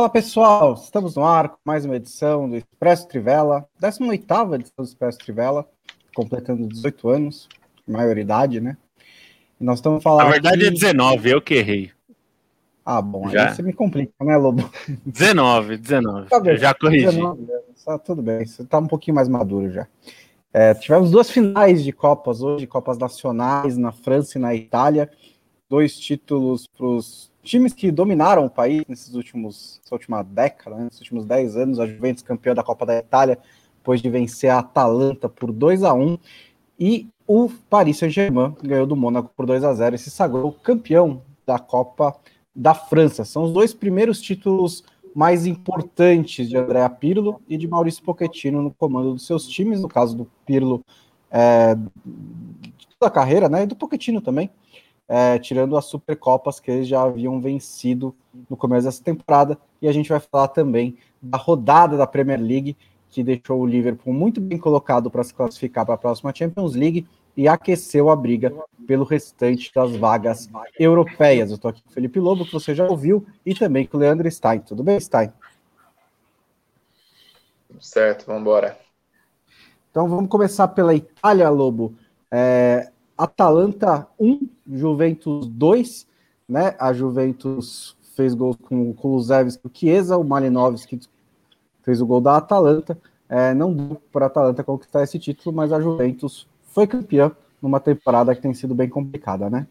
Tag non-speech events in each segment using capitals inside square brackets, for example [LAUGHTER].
Fala pessoal, estamos no ar com mais uma edição do Expresso Trivela, 18 edição do Expresso Trivela, completando 18 anos, maioridade, né? E nós estamos falando. Na verdade aqui... é 19, eu que errei. Ah, bom, já. aí você me complica, né, Lobo? 19, 19. Tá bem, já corrigi. 19, tá, tudo bem, você tá um pouquinho mais maduro já. É, tivemos duas finais de Copas hoje, Copas Nacionais na França e na Itália. Dois títulos para os times que dominaram o país nesses últimos, essa última década, né, nesses últimos 10 anos, a Juventus campeã da Copa da Itália, depois de vencer a Atalanta por 2 a 1 e o Paris Saint-Germain ganhou do Mônaco por 2 a 0 e se sagrou campeão da Copa da França. São os dois primeiros títulos mais importantes de Andrea Pirlo e de Maurício Pochettino no comando dos seus times, no caso do Pirlo é, de toda a carreira, né, e do Pochettino também, é, tirando as Supercopas que eles já haviam vencido no começo dessa temporada. E a gente vai falar também da rodada da Premier League, que deixou o Liverpool muito bem colocado para se classificar para a próxima Champions League e aqueceu a briga pelo restante das vagas europeias. Eu estou aqui com o Felipe Lobo, que você já ouviu, e também com o Leandro Stein. Tudo bem, Stein? Certo, vamos embora. Então vamos começar pela Itália, Lobo. É, Atalanta 1, Juventus 2, né? A Juventus fez gol com o Kulusevski, o Chiesa, o Malinovski fez o gol da Atalanta. É, não deu para a Atalanta conquistar esse título, mas a Juventus foi campeã numa temporada que tem sido bem complicada, né?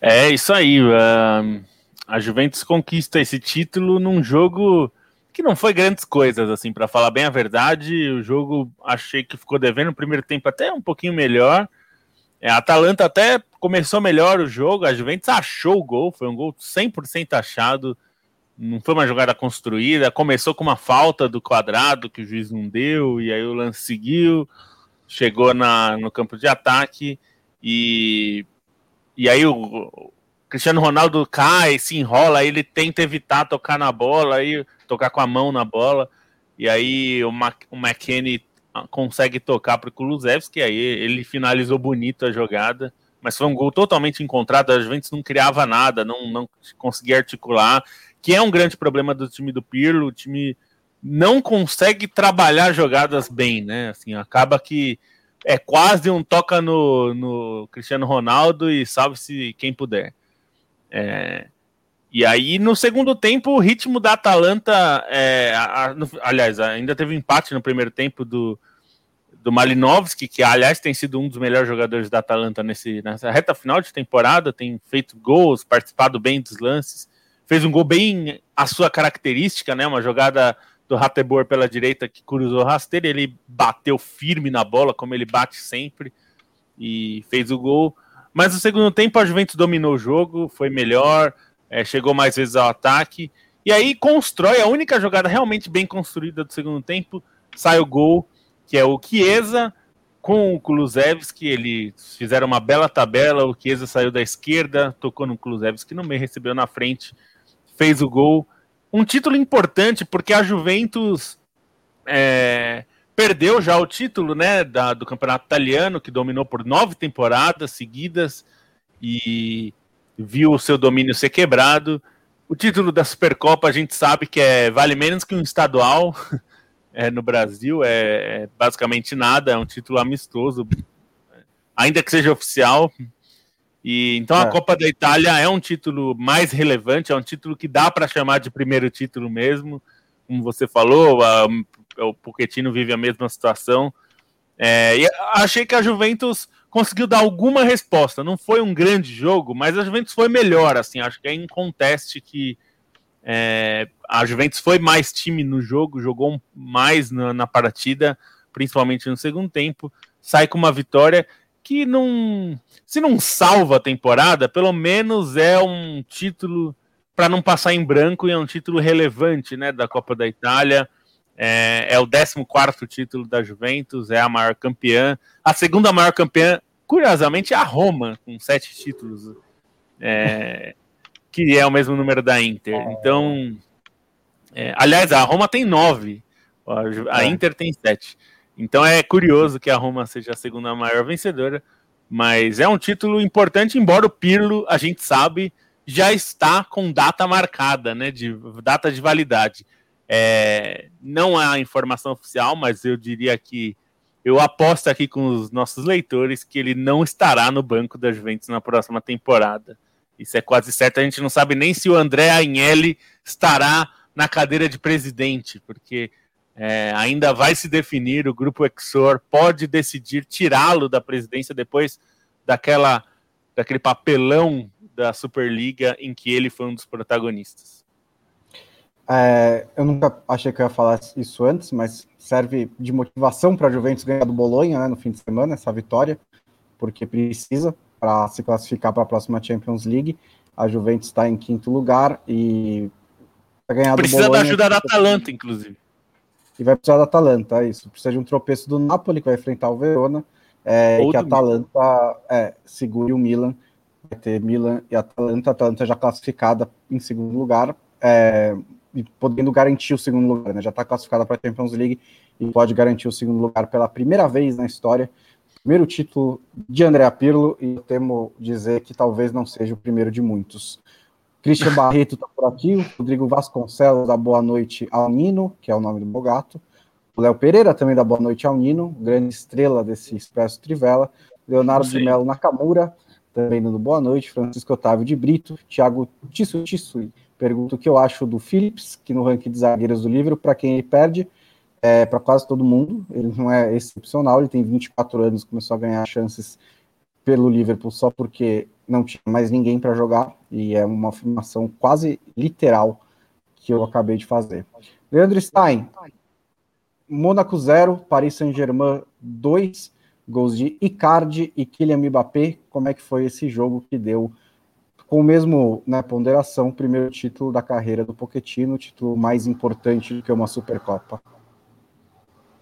É isso aí. Uh, a Juventus conquista esse título num jogo que não foi grandes coisas, assim, para falar bem a verdade. O jogo achei que ficou devendo o primeiro tempo até um pouquinho melhor. É, a Atalanta até começou melhor o jogo, a Juventus achou o gol, foi um gol 100% achado, não foi uma jogada construída, começou com uma falta do quadrado que o juiz não deu, e aí o lance seguiu, chegou na, no campo de ataque, e, e aí o, Cristiano Ronaldo cai, se enrola, ele tenta evitar tocar na bola, aí, tocar com a mão na bola, e aí o, Mac, o McKennie consegue tocar para o Kulusevski, aí ele finalizou bonito a jogada, mas foi um gol totalmente encontrado, a Juventus não criava nada, não, não conseguia articular, que é um grande problema do time do Pirlo, o time não consegue trabalhar jogadas bem, né? Assim, acaba que é quase um toca no, no Cristiano Ronaldo e salve-se quem puder. É, e aí, no segundo tempo, o ritmo da Atalanta. É, a, a, aliás, ainda teve um empate no primeiro tempo do, do Malinovski, que, aliás, tem sido um dos melhores jogadores da Atalanta nesse, nessa reta final de temporada, tem feito gols, participado bem dos lances. Fez um gol bem a sua característica, né? Uma jogada do Ratebor pela direita que cruzou rasteiro. Ele bateu firme na bola, como ele bate sempre, e fez o gol. Mas no segundo tempo, a Juventus dominou o jogo, foi melhor é, chegou mais vezes ao ataque, e aí constrói a única jogada realmente bem construída do segundo tempo, sai o gol, que é o Chiesa com o Kulusevski, eles fizeram uma bela tabela, o Chiesa saiu da esquerda, tocou no Kulusevski no meio, recebeu na frente, fez o gol. Um título importante, porque a Juventus é, perdeu já o título né, da, do campeonato italiano, que dominou por nove temporadas seguidas, e viu o seu domínio ser quebrado. O título da Supercopa a gente sabe que é vale menos que um estadual [LAUGHS] é, no Brasil, é, é, basicamente nada, é um título amistoso, ainda que seja oficial. E então a é. Copa da Itália é um título mais relevante, é um título que dá para chamar de primeiro título mesmo, como você falou, a, o Pochettino vive a mesma situação. É, e achei que a Juventus conseguiu dar alguma resposta. Não foi um grande jogo, mas a Juventus foi melhor. Assim, acho que é inconteste que é, a Juventus foi mais time no jogo, jogou mais na, na, partida, principalmente no segundo tempo. Sai com uma vitória que não, se não salva a temporada, pelo menos é um título para não passar em branco e é um título relevante, né, da Copa da Itália. É, é o 14 título da Juventus, é a maior campeã. A segunda maior campeã, curiosamente, é a Roma, com sete títulos, é, [LAUGHS] que é o mesmo número da Inter. Então, é, aliás, a Roma tem nove, a é. Inter tem sete. Então é curioso que a Roma seja a segunda maior vencedora, mas é um título importante, embora o Pirlo, a gente sabe, já está com data marcada, né, de data de validade. É, não há informação oficial, mas eu diria que eu aposto aqui com os nossos leitores que ele não estará no banco da Juventus na próxima temporada. Isso é quase certo. A gente não sabe nem se o André Agnelli estará na cadeira de presidente, porque é, ainda vai se definir. O grupo Exor pode decidir tirá-lo da presidência depois daquela, daquele papelão da Superliga em que ele foi um dos protagonistas. É, eu nunca achei que eu ia falar isso antes, mas serve de motivação para a Juventus ganhar do Bolonha né, no fim de semana, essa vitória, porque precisa para se classificar para a próxima Champions League. A Juventus está em quinto lugar e vai ganhar Precisa da ajuda da Atalanta, inclusive. E vai precisar da Atalanta, é isso. Precisa de um tropeço do Napoli, que vai enfrentar o Verona, é, e que a Atalanta é, segure o Milan. Vai ter Milan e Atalanta. A Atalanta já classificada em segundo lugar, é, e podendo garantir o segundo lugar, né? Já está classificada para a Champions League e pode garantir o segundo lugar pela primeira vez na história primeiro título de André Pirlo e eu temo dizer que talvez não seja o primeiro de muitos. Christian [LAUGHS] Barreto está por aqui, o Rodrigo Vasconcelos dá boa noite ao Nino, que é o nome do meu gato. O Léo Pereira também dá boa noite ao Nino, grande estrela desse Expresso Trivela. Leonardo de Melo Nakamura, também dando boa noite. Francisco Otávio de Brito, Thiago Tissu Tissu, pergunta o que eu acho do Phillips, que no ranking de zagueiros do livro, para quem ele perde é, para quase todo mundo. Ele não é excepcional, ele tem 24 anos, começou a ganhar chances pelo Liverpool só porque não tinha mais ninguém para jogar, e é uma afirmação quase literal que eu acabei de fazer. Leandro Stein, Mônaco 0, Paris Saint-Germain 2, gols de Icardi e Kylian Mbappé. Como é que foi esse jogo que deu com o mesmo né, ponderação, primeiro título da carreira do Pochettino, título mais importante do que uma Supercopa?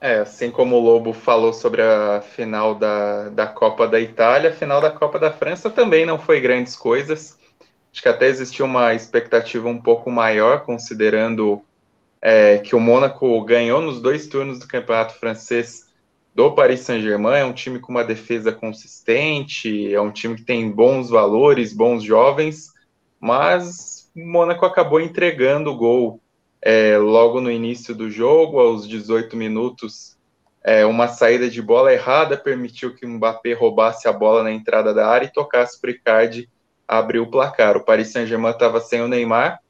É, assim como o Lobo falou sobre a final da, da Copa da Itália, a final da Copa da França também não foi grandes coisas. Acho que até existiu uma expectativa um pouco maior, considerando é, que o Mônaco ganhou nos dois turnos do Campeonato Francês do Paris Saint-Germain. É um time com uma defesa consistente, é um time que tem bons valores, bons jovens, mas o Mônaco acabou entregando o gol é, logo no início do jogo, aos 18 minutos, é, uma saída de bola errada permitiu que o Mbappé roubasse a bola na entrada da área e tocasse para o Icardi abrir o placar. O Paris Saint-Germain estava sem o Neymar,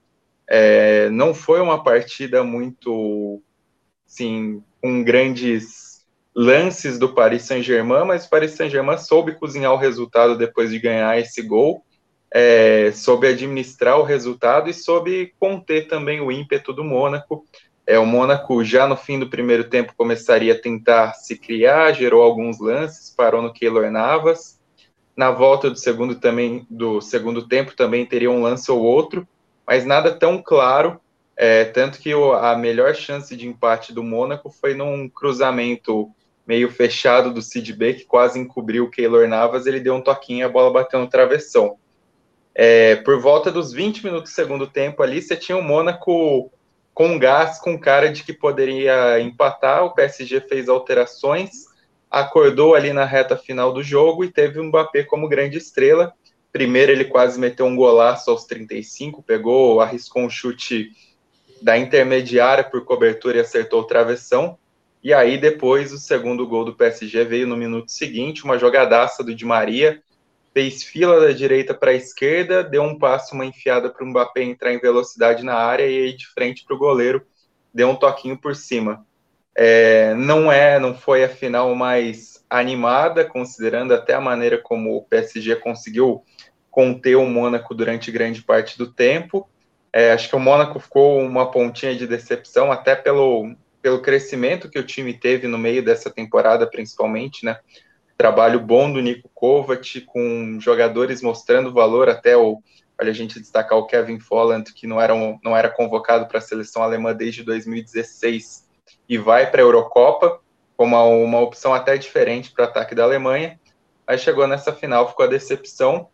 é, não foi uma partida muito, sim, com grandes lances do Paris Saint-Germain, mas o Paris Saint-Germain soube cozinhar o resultado depois de ganhar esse gol é, soube administrar o resultado e soube conter também o ímpeto do Mônaco. É, o Mônaco, já no fim do primeiro tempo, começaria a tentar se criar, gerou alguns lances, parou no Keylor Navas. Na volta do segundo, também, do segundo tempo também teria um lance ou outro, mas nada tão claro. É, tanto que o, a melhor chance de empate do Mônaco foi num cruzamento meio fechado do Sid que quase encobriu o Keylor Navas. Ele deu um toquinho e a bola bateu no travessão. É, por volta dos 20 minutos do segundo tempo ali, você tinha o Mônaco com gás, com cara de que poderia empatar. O PSG fez alterações, acordou ali na reta final do jogo e teve o Mbappé como grande estrela. Primeiro ele quase meteu um golaço aos 35, pegou, arriscou um chute da intermediária por cobertura e acertou o travessão. E aí depois o segundo gol do PSG veio no minuto seguinte, uma jogadaça do Di Maria, fez fila da direita para a esquerda, deu um passo, uma enfiada para o Mbappé entrar em velocidade na área e aí de frente para o goleiro deu um toquinho por cima. É, não é, não foi a final mais animada, considerando até a maneira como o PSG conseguiu conter o Mônaco durante grande parte do tempo. É, acho que o Mônaco ficou uma pontinha de decepção, até pelo, pelo crescimento que o time teve no meio dessa temporada, principalmente, né? Trabalho bom do Nico Kovac, com jogadores mostrando valor, até o, olha a gente destacar o Kevin Folland, que não era, um, não era convocado para a seleção alemã desde 2016 e vai para a Eurocopa, como uma, opção até diferente para o ataque da Alemanha, Aí chegou nessa final, ficou a decepção,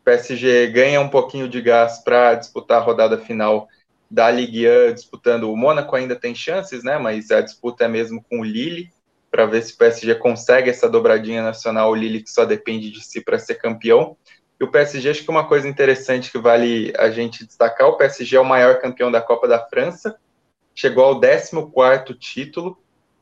o PSG ganha um pouquinho de gás para disputar a rodada final da Ligue 1, disputando o Mônaco ainda tem chances, né? Mas a disputa é mesmo com o Lille para ver se o PSG consegue essa dobradinha nacional, o Lille que só depende de si para ser campeão. E o PSG, acho que uma coisa interessante que vale a gente destacar, o PSG é o maior campeão da Copa da França, chegou ao 14º título,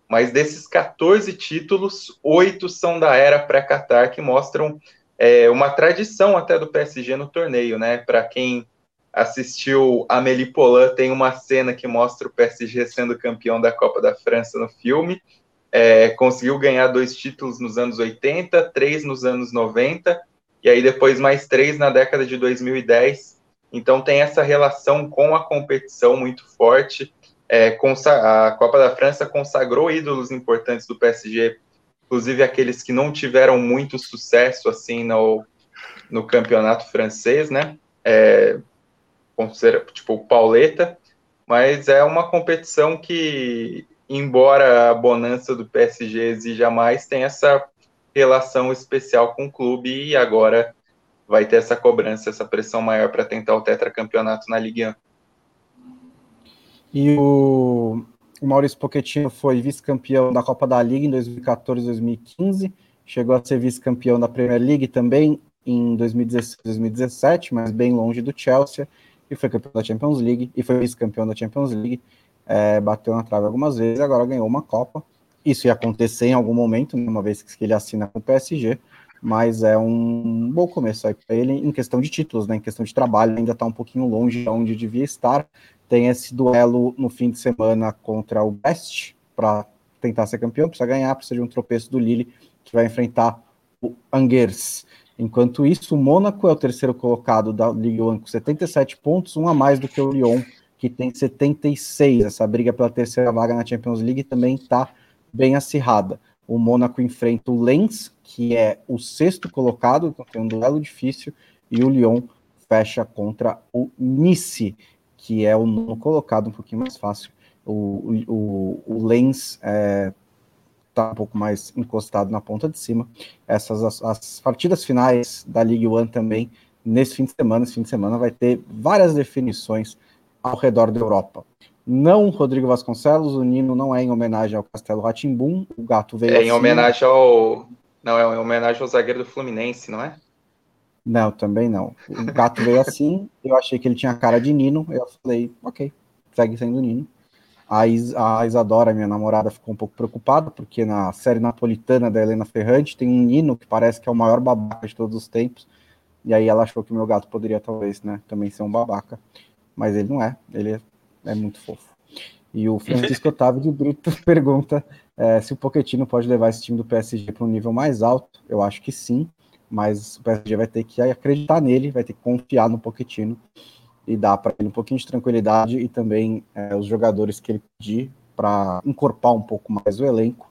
mas desses 14 títulos, oito são da era pré-Qatar, que mostram é, uma tradição até do PSG no torneio, né? Para quem assistiu Amélie Poulain, tem uma cena que mostra o PSG sendo campeão da Copa da França no filme, é, conseguiu ganhar dois títulos nos anos 80, três nos anos 90, e aí depois mais três na década de 2010. Então tem essa relação com a competição muito forte é, a Copa da França consagrou ídolos importantes do PSG, inclusive aqueles que não tiveram muito sucesso assim no, no campeonato francês, né? É, tipo o Pauleta, mas é uma competição que, embora a bonança do PSG exija mais, tem essa relação especial com o clube e agora vai ter essa cobrança, essa pressão maior para tentar o tetracampeonato na Ligue 1. E o, o Maurício Pochettino foi vice-campeão da Copa da Liga em 2014 2015, chegou a ser vice-campeão da Premier League também em 2016 2017, mas bem longe do Chelsea, e foi campeão da Champions League, e foi vice-campeão da Champions League, é, bateu na trave algumas vezes, agora ganhou uma Copa. Isso ia acontecer em algum momento, né, uma vez que ele assina com o PSG, mas é um bom começo aí para ele em questão de títulos, né, em questão de trabalho, ainda está um pouquinho longe de onde devia estar, tem esse duelo no fim de semana contra o Brest para tentar ser campeão, precisa ganhar, precisa de um tropeço do Lille, que vai enfrentar o Angers. Enquanto isso, o Mônaco é o terceiro colocado da Ligue 1 com 77 pontos, um a mais do que o Lyon, que tem 76. Essa briga pela terceira vaga na Champions League também está bem acirrada. O Mônaco enfrenta o Lens, que é o sexto colocado, então tem um duelo difícil, e o Lyon fecha contra o Nice que é o nono colocado, um pouquinho mais fácil. O, o, o Lens está é, tá um pouco mais encostado na ponta de cima. Essas as, as, partidas finais da Ligue One também, nesse fim de semana, esse fim de semana vai ter várias definições ao redor da Europa. Não Rodrigo Vasconcelos, o Nino não é em homenagem ao Castelo Ratimbum, o gato veio. É em homenagem ao. Não, é em homenagem ao zagueiro do Fluminense, não é? Não, também não. O gato veio assim, eu achei que ele tinha cara de Nino, eu falei, ok, segue sendo Nino. A, Is a Isadora, minha namorada, ficou um pouco preocupada, porque na série napolitana da Helena Ferrante tem um Nino que parece que é o maior babaca de todos os tempos. E aí ela achou que o meu gato poderia, talvez, né, também ser um babaca. Mas ele não é, ele é, muito fofo. E o Francisco Otávio de Brito [LAUGHS] pergunta é, se o Pochettino pode levar esse time do PSG para um nível mais alto. Eu acho que sim mas o PSG vai ter que acreditar nele, vai ter que confiar no Pochettino e dar para ele um pouquinho de tranquilidade e também é, os jogadores que ele pedir para encorpar um pouco mais o elenco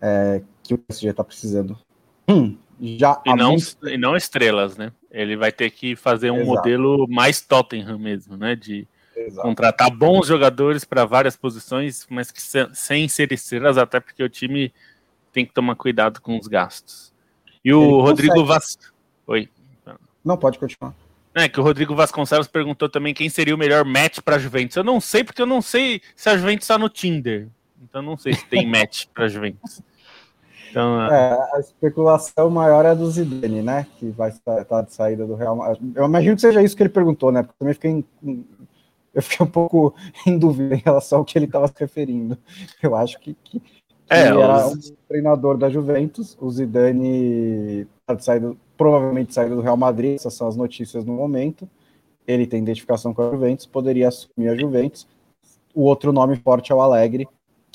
é, que o PSG está precisando. Hum, já e não, muito... e não estrelas, né? Ele vai ter que fazer um Exato. modelo mais Tottenham mesmo, né? De Exato. contratar bons jogadores para várias posições, mas que sem ser estrelas, até porque o time tem que tomar cuidado com os gastos. E o Ele Rodrigo Vas... Oi. Não, pode continuar. É, que o Rodrigo Vasconcelos perguntou também quem seria o melhor match para Juventus. Eu não sei, porque eu não sei se a Juventus está no Tinder. Então não sei se tem [LAUGHS] match para Juventus. Então, é, a especulação maior é do Zidane, né? Que vai estar tá de saída do Real Madrid. Eu imagino que seja isso que ele perguntou, né? Porque também fiquei em, eu fiquei um pouco [LAUGHS] em dúvida em relação ao que ele estava se referindo. Eu acho que, que é, ele era um treinador da Juventus, o Zidane tá saído, provavelmente saído do Real Madrid, essas são as notícias no momento. Ele tem identificação com a Juventus, poderia assumir a Juventus. O outro nome forte é o Alegre,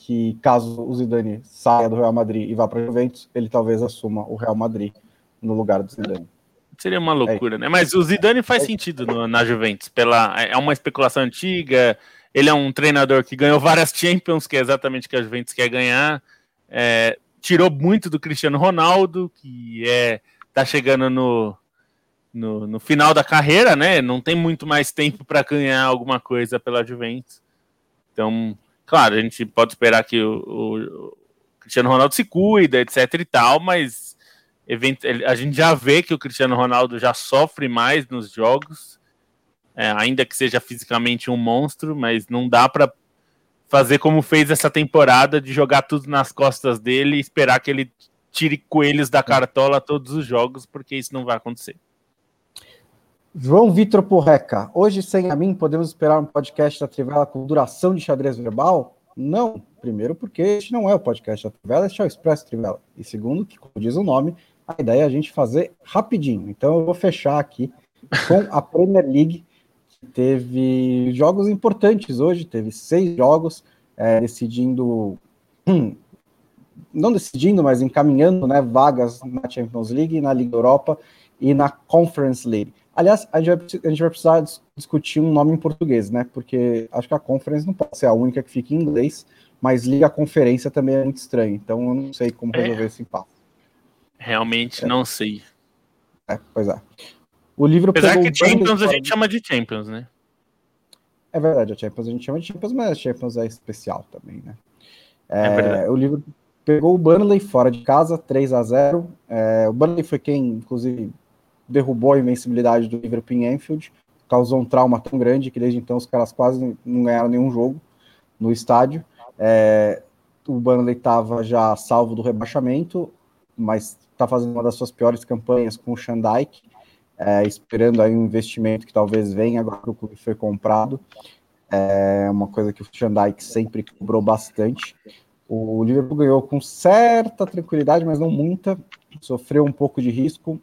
que caso o Zidane saia do Real Madrid e vá para a Juventus, ele talvez assuma o Real Madrid no lugar do Zidane. Seria uma loucura, é. né? Mas o Zidane faz é. sentido no, na Juventus, pela é uma especulação antiga, ele é um treinador que ganhou várias Champions, que é exatamente o que a Juventus quer ganhar. É, tirou muito do Cristiano Ronaldo, que é tá chegando no, no, no final da carreira, né? Não tem muito mais tempo para ganhar alguma coisa pela Juventus. Então, claro, a gente pode esperar que o, o Cristiano Ronaldo se cuida, etc e tal, mas a gente já vê que o Cristiano Ronaldo já sofre mais nos jogos é, ainda que seja fisicamente um monstro, mas não dá para fazer como fez essa temporada de jogar tudo nas costas dele e esperar que ele tire coelhos da cartola todos os jogos, porque isso não vai acontecer. João Vitor Porreca, hoje sem a mim podemos esperar um podcast da Trivela com duração de xadrez verbal? Não. Primeiro, porque este não é o podcast da Trivela, este é o Expresso Trivela. E segundo, que, como diz o nome, a ideia é a gente fazer rapidinho. Então eu vou fechar aqui com a Premier League, que teve jogos importantes hoje, teve seis jogos, é, decidindo. Hum, não decidindo, mas encaminhando né, vagas na Champions League, na Liga Europa e na Conference League. Aliás, a gente, vai, a gente vai precisar discutir um nome em português, né? Porque acho que a Conference não pode ser a única que fica em inglês, mas Liga Conferência também é muito estranho. Então eu não sei como é. resolver é. esse impasse. Realmente é. não sei. É, pois é. O livro Apesar que Champions a gente chama de Champions, né? É verdade, a Champions a gente chama de Champions, mas a Champions é especial também, né? É, é verdade. O livro pegou o Burnley fora de casa, 3 a 0 é, O Burnley foi quem, inclusive, derrubou a invencibilidade do Liverpool em Anfield, causou um trauma tão grande que desde então os caras quase não ganharam nenhum jogo no estádio. É, o Burnley estava já salvo do rebaixamento, mas está fazendo uma das suas piores campanhas com o Shandike, é, esperando aí um investimento que talvez venha agora que o clube foi comprado. É uma coisa que o Shandike sempre cobrou bastante. O Liverpool ganhou com certa tranquilidade, mas não muita. Sofreu um pouco de risco,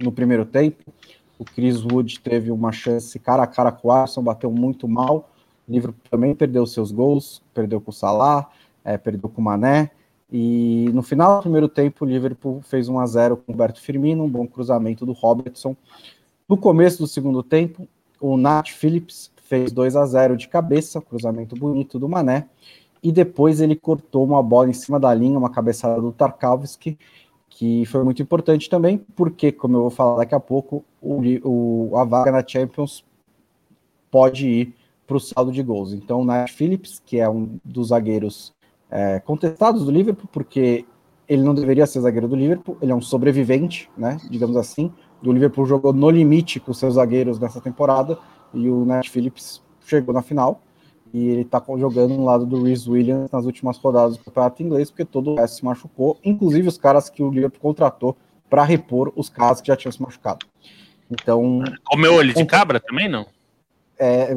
no primeiro tempo. O Chris Wood teve uma chance cara a cara com o Arson, bateu muito mal. O Liverpool também perdeu seus gols, perdeu com o Salah, é, perdeu com o Mané. E no final do primeiro tempo, o Liverpool fez 1 a 0 com o Roberto Firmino, um bom cruzamento do Robertson. No começo do segundo tempo, o Nat Phillips fez 2 a 0 de cabeça, cruzamento bonito do Mané. E depois ele cortou uma bola em cima da linha, uma cabeçada do Tarkowski, que foi muito importante também, porque, como eu vou falar daqui a pouco, o, o a vaga na Champions pode ir para o saldo de gols. Então, o Nath Phillips, que é um dos zagueiros é, contestados do Liverpool, porque ele não deveria ser zagueiro do Liverpool, ele é um sobrevivente, né, digamos assim. O Liverpool jogou no limite com seus zagueiros nessa temporada e o Nath Phillips chegou na final e ele tá jogando no lado do Rhys Williams nas últimas rodadas do campeonato inglês, porque todo o resto se machucou, inclusive os caras que o Liverpool contratou para repor os caras que já tinham se machucado. Então. Comeu olho de cabra também, não? É,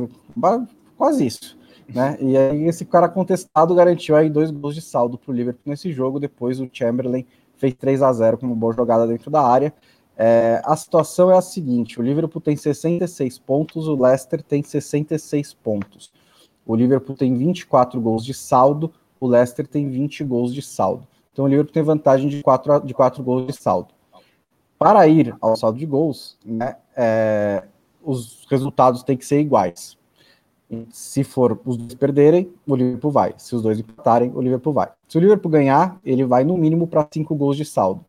quase isso. Né? E aí esse cara contestado garantiu aí dois gols de saldo para o Liverpool nesse jogo. Depois o Chamberlain fez 3 a 0 com uma boa jogada dentro da área. É, a situação é a seguinte: o Liverpool tem 66 pontos, o Leicester tem 66 pontos. O Liverpool tem 24 gols de saldo, o Leicester tem 20 gols de saldo. Então o Liverpool tem vantagem de 4, de 4 gols de saldo. Para ir ao saldo de gols, né, é, os resultados têm que ser iguais. Se for os dois perderem, o Liverpool vai. Se os dois empatarem, o Liverpool vai. Se o Liverpool ganhar, ele vai no mínimo para 5 gols de saldo.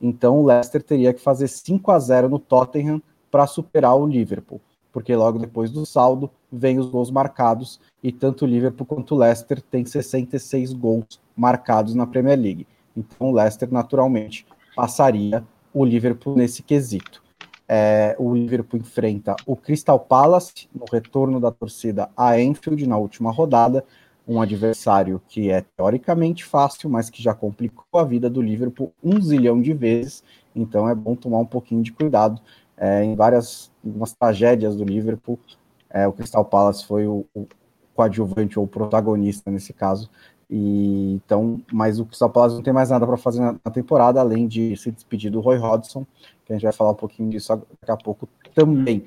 Então o Leicester teria que fazer 5 a 0 no Tottenham para superar o Liverpool porque logo depois do saldo vem os gols marcados e tanto o Liverpool quanto o Leicester têm 66 gols marcados na Premier League. Então o Leicester naturalmente passaria o Liverpool nesse quesito. É, o Liverpool enfrenta o Crystal Palace no retorno da torcida a Enfield na última rodada, um adversário que é teoricamente fácil, mas que já complicou a vida do Liverpool um zilhão de vezes, então é bom tomar um pouquinho de cuidado é, em várias umas tragédias do Liverpool. É, o Crystal Palace foi o, o coadjuvante ou o protagonista nesse caso. E então, mas o Crystal Palace não tem mais nada para fazer na, na, temporada, além de se despedir do Roy Hodgson, que a gente vai falar um pouquinho disso daqui a pouco também.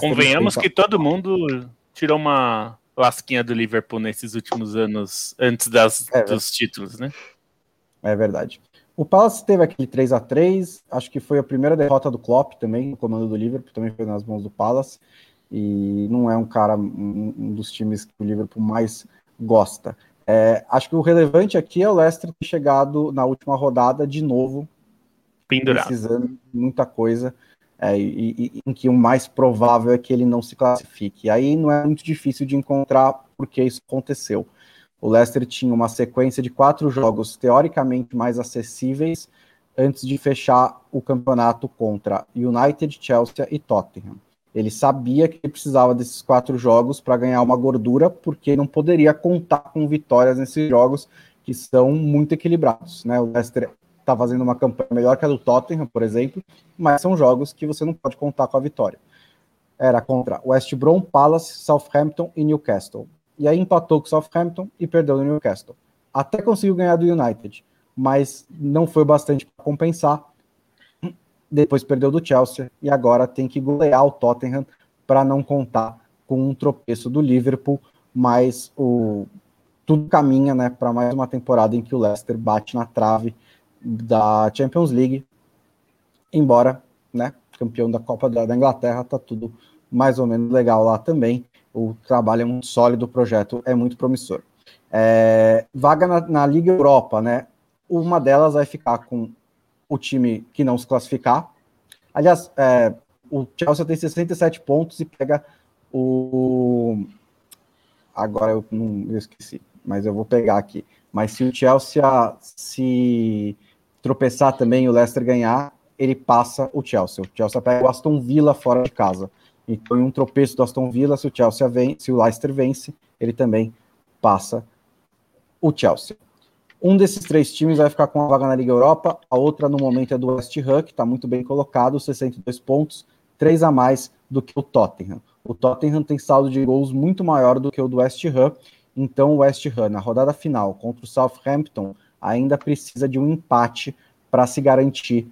Convenhamos que todo mundo tirou uma lasquinha do Liverpool nesses últimos anos, antes das, é, dos títulos, né? É verdade. O Palace teve aquele 3 a 3 acho que foi a primeira derrota do Klopp também, no comando do Liverpool, também foi nas mãos do Palace, e não é um cara, um, um dos times que o Liverpool mais gosta. É, acho que o relevante aqui é o Leicester ter chegado na última rodada de novo, Pendurado. precisando muita coisa, é, e, e, em que o mais provável é que ele não se classifique. E aí não é muito difícil de encontrar porque isso aconteceu. O Leicester tinha uma sequência de quatro jogos teoricamente mais acessíveis antes de fechar o campeonato contra United, Chelsea e Tottenham. Ele sabia que precisava desses quatro jogos para ganhar uma gordura, porque não poderia contar com vitórias nesses jogos que são muito equilibrados. Né? O Leicester está fazendo uma campanha melhor que a do Tottenham, por exemplo, mas são jogos que você não pode contar com a vitória. era contra West Brom, Palace, Southampton e Newcastle. E aí empatou com Southampton e perdeu no Newcastle. Até conseguiu ganhar do United, mas não foi bastante para compensar. Depois perdeu do Chelsea e agora tem que golear o Tottenham para não contar com um tropeço do Liverpool, mas o tudo caminha, né, para mais uma temporada em que o Leicester bate na trave da Champions League. Embora, né, campeão da Copa da, Inglaterra, tá tudo mais ou menos legal lá também. O trabalho é muito sólido, o projeto é muito promissor. É, vaga na, na, Liga Europa, né? Uma delas vai ficar com o time que não se classificar. Aliás, é, o Chelsea tem 67 pontos e pega o. Agora eu não eu esqueci mas eu vou pegar aqui. Mas se o Chelsea se tropeçar também o Leicester ganhar, ele passa o Chelsea. O Chelsea pega o Aston Villa fora de casa. Então, em um tropeço do Aston Villa, se o Chelsea vence, se o Leicester vence, ele também passa o Chelsea. Um desses três times vai ficar com a vaga na Liga Europa, a outra no momento é do West Ham, que está muito bem colocado, 62 pontos, três a mais do que o Tottenham. O Tottenham tem saldo de gols muito maior do que o do West Ham, então, o West Ham, na rodada final contra o Southampton, ainda precisa de um empate para se garantir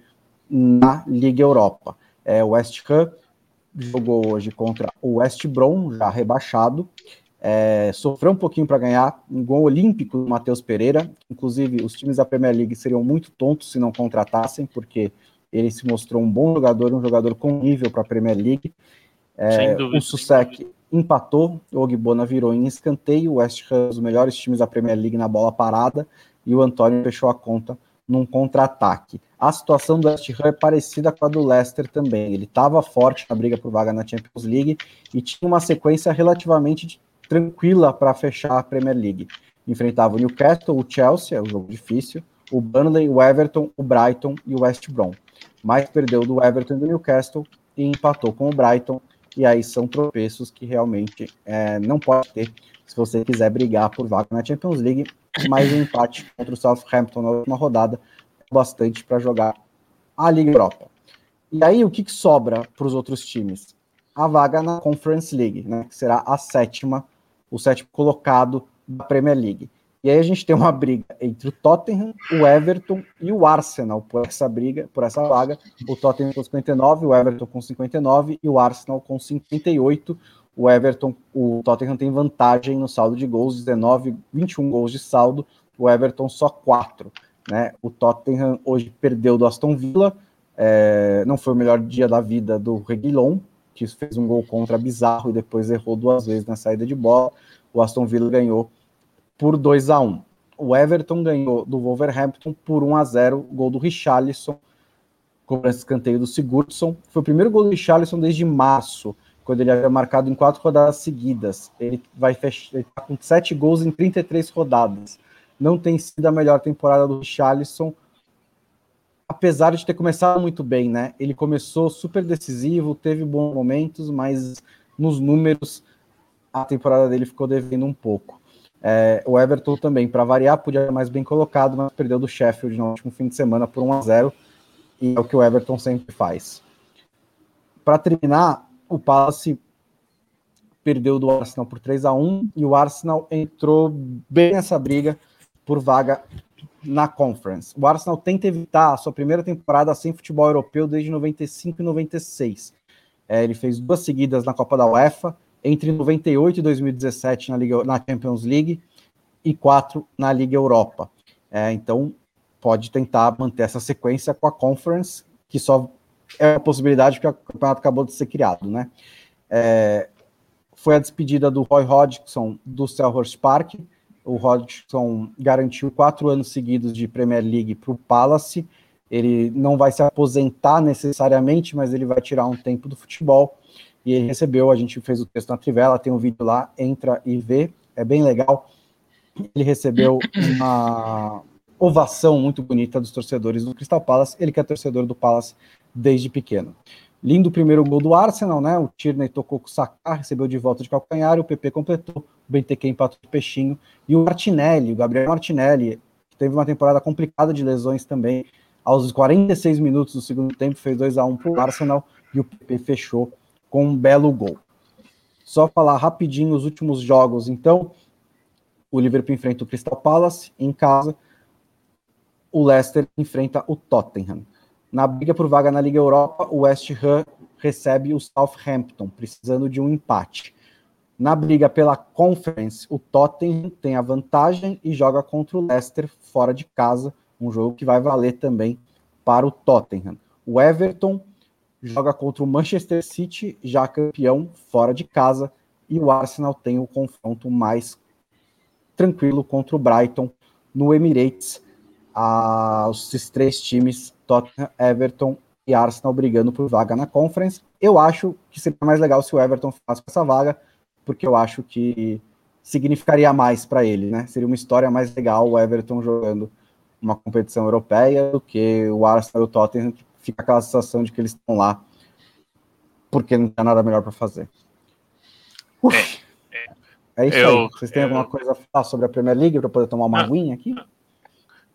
na Liga Europa. É, o West Ham jogou hoje contra o West Brom, já rebaixado, é, sofreu um pouquinho para ganhar, um gol olímpico do Matheus Pereira. Inclusive, os times da Premier League seriam muito tontos se não contratassem, porque ele se mostrou um bom jogador, um jogador com nível para a Premier League. É, o Susek empatou, o Ogbona virou em escanteio, o West Ham, os melhores times da Premier League na bola parada, e o Antônio fechou a conta num contra-ataque. A situação do West Ham é parecida com a do Leicester também. Ele estava forte na briga por vaga na Champions League e tinha uma sequência relativamente tranquila para fechar a Premier League. Enfrentava o Newcastle, o Chelsea, é um jogo difícil, o Burnley, o Everton, o Brighton e o West Brom. Mas perdeu do Everton e do Newcastle e empatou com o Brighton e aí são tropeços que realmente é, não pode ter se você quiser brigar por vaga na Champions League, mas o um empate contra o Southampton na última rodada é bastante para jogar a Liga Europa. E aí o que, que sobra para os outros times? A vaga na Conference League, né, que será a sétima, o sétimo colocado da Premier League. E aí a gente tem uma briga entre o Tottenham, o Everton e o Arsenal por essa briga, por essa vaga. O Tottenham com 59, o Everton com 59 e o Arsenal com 58. O Everton, o Tottenham tem vantagem no saldo de gols, 19, 21 gols de saldo, o Everton só 4. Né? O Tottenham hoje perdeu do Aston Villa, é, não foi o melhor dia da vida do Reguilon, que fez um gol contra bizarro e depois errou duas vezes na saída de bola. O Aston Villa ganhou por 2 a 1 O Everton ganhou do Wolverhampton por 1 a 0 gol do Richarlison, cobrança escanteio do Sigurdsson. Foi o primeiro gol do Richarlison desde março, quando ele havia marcado em quatro rodadas seguidas. Ele vai fechar tá com sete gols em 33 rodadas. Não tem sido a melhor temporada do Richarlison, apesar de ter começado muito bem, né? Ele começou super decisivo, teve bons momentos, mas nos números a temporada dele ficou devendo um pouco. É, o Everton também, para variar, podia mais bem colocado, mas perdeu do Sheffield no último fim de semana por 1 a 0 e é o que o Everton sempre faz. Para terminar, o Palace perdeu do Arsenal por 3 a 1 e o Arsenal entrou bem nessa briga por vaga na Conference. O Arsenal tenta evitar a sua primeira temporada sem futebol europeu desde 95 e 96. É, ele fez duas seguidas na Copa da UEFA entre 98 e 2017 na, Liga, na Champions League e quatro na Liga Europa. É, então, pode tentar manter essa sequência com a Conference, que só é uma possibilidade porque o campeonato acabou de ser criado, né? É, foi a despedida do Roy Hodgson do Selhurst Park. O Hodgson garantiu quatro anos seguidos de Premier League para o Palace. Ele não vai se aposentar necessariamente, mas ele vai tirar um tempo do futebol e ele recebeu, a gente fez o texto na Trivela, tem um vídeo lá, entra e vê, é bem legal. Ele recebeu uma ovação muito bonita dos torcedores do Crystal Palace, ele que é torcedor do Palace desde pequeno. Lindo primeiro gol do Arsenal, né? O Tierney tocou com o Saka, recebeu de volta de calcanhar, o PP completou, o BTQ empatou de peixinho, e o Martinelli, o Gabriel Martinelli, que teve uma temporada complicada de lesões também, aos 46 minutos do segundo tempo, fez 2 a 1 para o Arsenal, e o PP fechou com um belo gol. Só falar rapidinho os últimos jogos, então. O Liverpool enfrenta o Crystal Palace em casa. O Leicester enfrenta o Tottenham. Na briga por vaga na Liga Europa, o West Ham recebe o Southampton, precisando de um empate. Na briga pela Conference, o Tottenham tem a vantagem e joga contra o Leicester fora de casa, um jogo que vai valer também para o Tottenham. O Everton joga contra o Manchester City, já campeão fora de casa, e o Arsenal tem o confronto mais tranquilo contra o Brighton no Emirates. Os três times, Tottenham, Everton e Arsenal, brigando por vaga na Conference. Eu acho que seria mais legal se o Everton com essa vaga, porque eu acho que significaria mais para ele, né? Seria uma história mais legal o Everton jogando uma competição europeia do que o Arsenal e o Tottenham, que fica aquela sensação de que eles estão lá porque não tem nada melhor para fazer. É, é, isso eu, aí. Vocês têm eu, alguma coisa a falar sobre a Premier League para poder tomar uma aguinha aqui?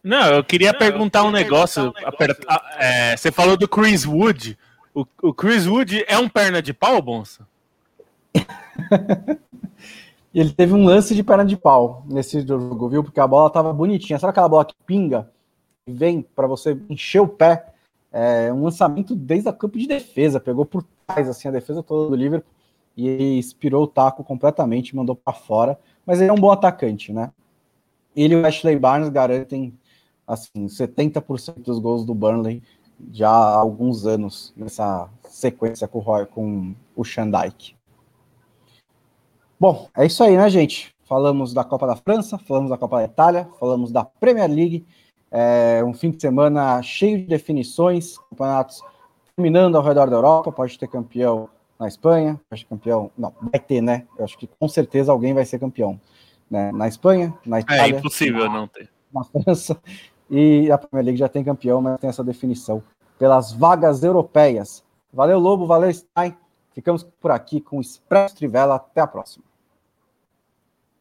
Não, eu queria não, perguntar eu um negócio. Um negócio. É, você falou do Chris Wood. O, o Chris Wood é um perna de pau, Bonsa? [LAUGHS] ele teve um lance de perna de pau nesse jogo, viu? Porque a bola tava bonitinha. Sabe aquela bola que pinga e vem para você encher o pé? É um lançamento desde a campo de defesa, pegou por trás assim a defesa toda do Liverpool e inspirou o taco completamente, mandou para fora. Mas ele é um bom atacante, né? Ele e o Ashley Barnes garantem assim 70% dos gols do Burnley já há alguns anos nessa sequência com o, Roy, com o Shandike. Bom, é isso aí, né, gente? Falamos da Copa da França, falamos da Copa da Itália, falamos da Premier League. É um fim de semana cheio de definições, campeonatos terminando ao redor da Europa. Pode ter campeão na Espanha, pode ter campeão. Não, vai ter, né? Eu acho que com certeza alguém vai ser campeão. Né? Na Espanha, na é Itália. É impossível na, não ter. Na França. E a Premier League já tem campeão, mas tem essa definição pelas vagas europeias. Valeu, Lobo, valeu, Stein. Ficamos por aqui com o Expresso Trivela. Até a próxima.